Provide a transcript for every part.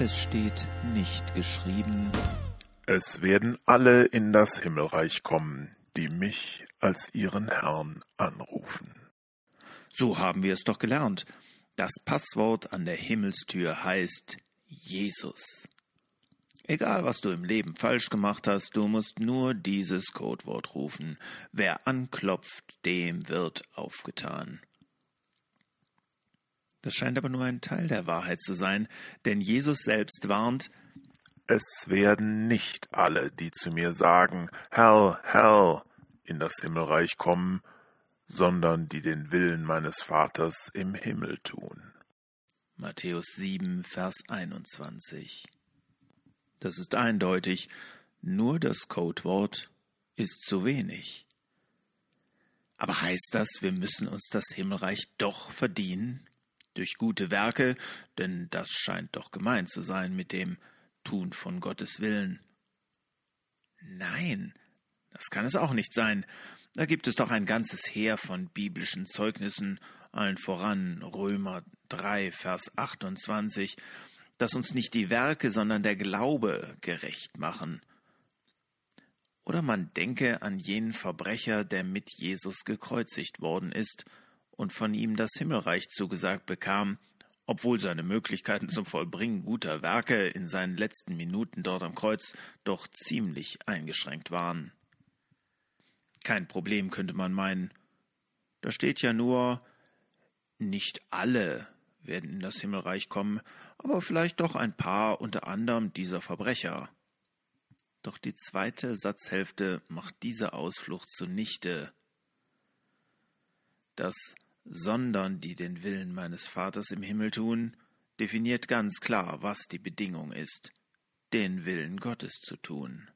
Es steht nicht geschrieben, Es werden alle in das Himmelreich kommen, die mich als ihren Herrn anrufen. So haben wir es doch gelernt. Das Passwort an der Himmelstür heißt Jesus. Egal, was du im Leben falsch gemacht hast, du musst nur dieses Codewort rufen. Wer anklopft, dem wird aufgetan. Das scheint aber nur ein Teil der Wahrheit zu sein, denn Jesus selbst warnt, Es werden nicht alle, die zu mir sagen, Herr, Herr, in das Himmelreich kommen, sondern die den Willen meines Vaters im Himmel tun. Matthäus 7, Vers 21. Das ist eindeutig, nur das Codewort ist zu wenig. Aber heißt das, wir müssen uns das Himmelreich doch verdienen? Durch gute Werke, denn das scheint doch gemeint zu sein mit dem Tun von Gottes Willen. Nein, das kann es auch nicht sein. Da gibt es doch ein ganzes Heer von biblischen Zeugnissen, allen voran Römer 3, Vers 28, dass uns nicht die Werke, sondern der Glaube gerecht machen. Oder man denke an jenen Verbrecher, der mit Jesus gekreuzigt worden ist und von ihm das Himmelreich zugesagt bekam, obwohl seine Möglichkeiten zum Vollbringen guter Werke in seinen letzten Minuten dort am Kreuz doch ziemlich eingeschränkt waren. Kein Problem, könnte man meinen. Da steht ja nur, nicht alle werden in das Himmelreich kommen, aber vielleicht doch ein paar unter anderem dieser Verbrecher. Doch die zweite Satzhälfte macht diese Ausflucht zunichte. Das sondern die den Willen meines Vaters im Himmel tun, definiert ganz klar, was die Bedingung ist, den Willen Gottes zu tun.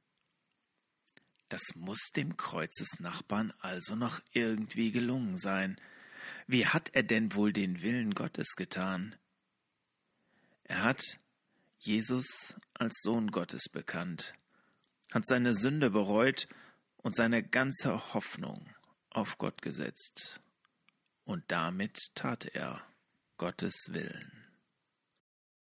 Das muss dem Kreuzesnachbarn also noch irgendwie gelungen sein. Wie hat er denn wohl den Willen Gottes getan? Er hat Jesus als Sohn Gottes bekannt, hat seine Sünde bereut und seine ganze Hoffnung auf Gott gesetzt und damit tat er Gottes Willen.